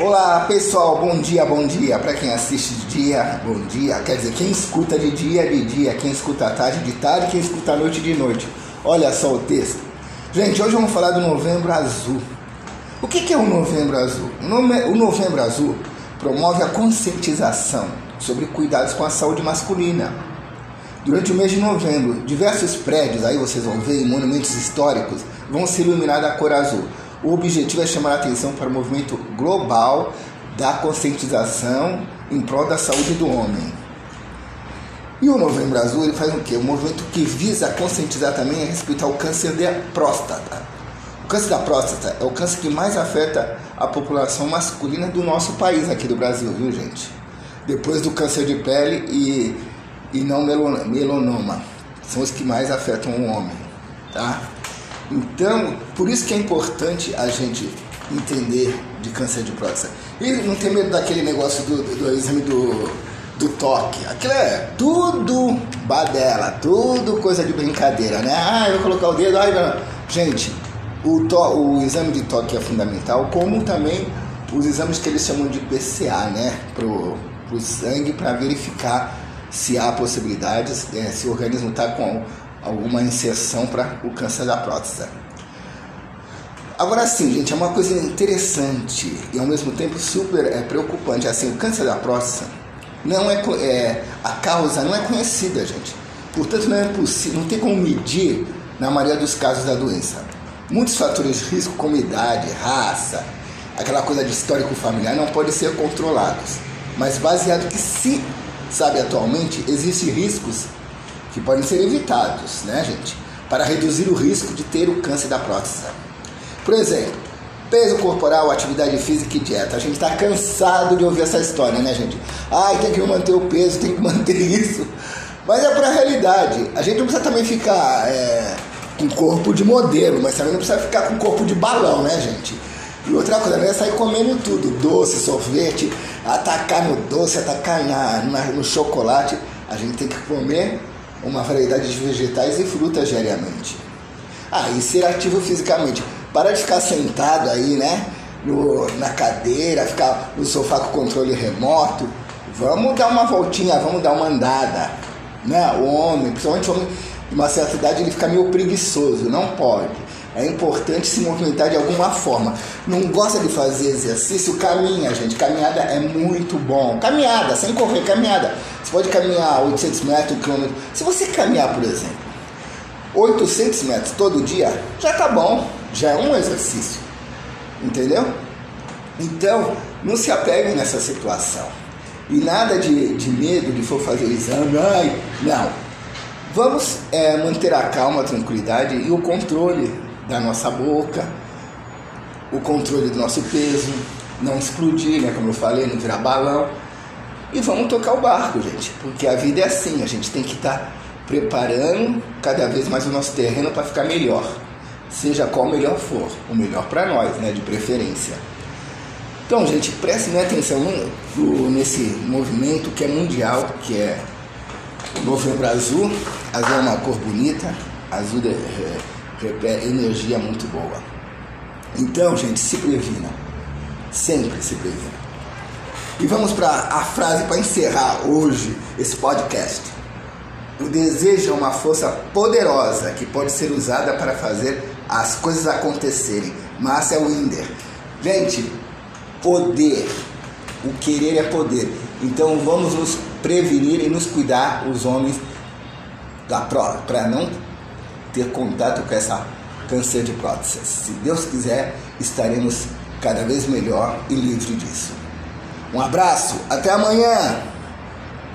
Olá pessoal, bom dia, bom dia. Para quem assiste de dia, bom dia. Quer dizer, quem escuta de dia, de dia. Quem escuta à tarde, de tarde. Quem escuta à noite, de noite. Olha só o texto. Gente, hoje vamos falar do Novembro Azul. O que é o Novembro Azul? O Novembro Azul promove a conscientização sobre cuidados com a saúde masculina. Durante o mês de novembro, diversos prédios, aí vocês vão ver, monumentos históricos, vão se iluminar da cor azul. O objetivo é chamar a atenção para o movimento global da conscientização em prol da saúde do homem. E o Novembro Azul ele faz o quê? Um movimento que visa conscientizar também a respeito ao câncer da próstata. O câncer da próstata é o câncer que mais afeta a população masculina do nosso país, aqui do Brasil, viu gente? Depois do câncer de pele e, e não melanoma. São os que mais afetam o homem, tá? Então, por isso que é importante a gente entender de câncer de próstata. E não ter medo daquele negócio do, do, do exame do, do toque. Aquilo é tudo badela, tudo coisa de brincadeira, né? Ah, eu vou colocar o dedo, ai, não. Gente, o, to, o exame de toque é fundamental, como também os exames que eles chamam de PCA, né? Pro, pro sangue para verificar se há possibilidades, é, se o organismo está com alguma inserção para o câncer da próstata. Agora sim, gente, é uma coisa interessante e ao mesmo tempo super é, preocupante. Assim, o câncer da próstata não é, é, a causa não é conhecida, gente. Portanto, não é possível, não tem como medir na maioria dos casos da doença. Muitos fatores de risco, como idade, raça, aquela coisa de histórico familiar, não podem ser controlados. Mas baseado que se sabe atualmente, existem riscos que podem ser evitados, né, gente? Para reduzir o risco de ter o câncer da próstata. Por exemplo, peso corporal, atividade física e dieta. A gente está cansado de ouvir essa história, né, gente? Ai, tem que manter o peso, tem que manter isso. Mas é para a realidade. A gente não precisa também ficar é, com corpo de modelo, mas também não precisa ficar com corpo de balão, né, gente? E outra coisa, não é sair comendo tudo, doce, sorvete, atacar no doce, atacar na, na, no chocolate. A gente tem que comer uma variedade de vegetais e frutas diariamente. Ah, e ser ativo fisicamente. Para de ficar sentado aí, né? No, na cadeira, ficar no sofá com controle remoto. Vamos dar uma voltinha, vamos dar uma andada. Né? O homem, principalmente o homem de uma certa idade, ele fica meio preguiçoso. Não pode. É importante se movimentar de alguma forma. Não gosta de fazer exercício? Caminha, gente. Caminhada é muito bom. Caminhada, sem correr, caminhada. Você pode caminhar 800 metros, quilômetro. Se você caminhar, por exemplo, 800 metros todo dia, já tá bom. Já é um exercício. Entendeu? Então, não se apegue nessa situação. E nada de, de medo de for fazer o exame. Ai, não. Vamos é, manter a calma, a tranquilidade e o controle da nossa boca, o controle do nosso peso, não explodir, né, como eu falei, não virar balão. E vamos tocar o barco, gente, porque a vida é assim, a gente tem que estar tá preparando cada vez mais o nosso terreno para ficar melhor, seja qual melhor for, o melhor para nós, né, de preferência. Então, gente, prestem atenção nesse movimento que é mundial, que é Novembro Azul. Azul é uma cor bonita, azul é, é energia muito boa. Então, gente, se previna. Sempre se previna. E vamos para a frase para encerrar hoje esse podcast. O desejo é uma força poderosa que pode ser usada para fazer as coisas acontecerem. Márcia Winder. Gente, poder. O querer é poder. Então vamos nos prevenir e nos cuidar, os homens, para não ter contato com essa câncer de próstata. Se Deus quiser, estaremos cada vez melhor e livre disso. Um abraço, até amanhã!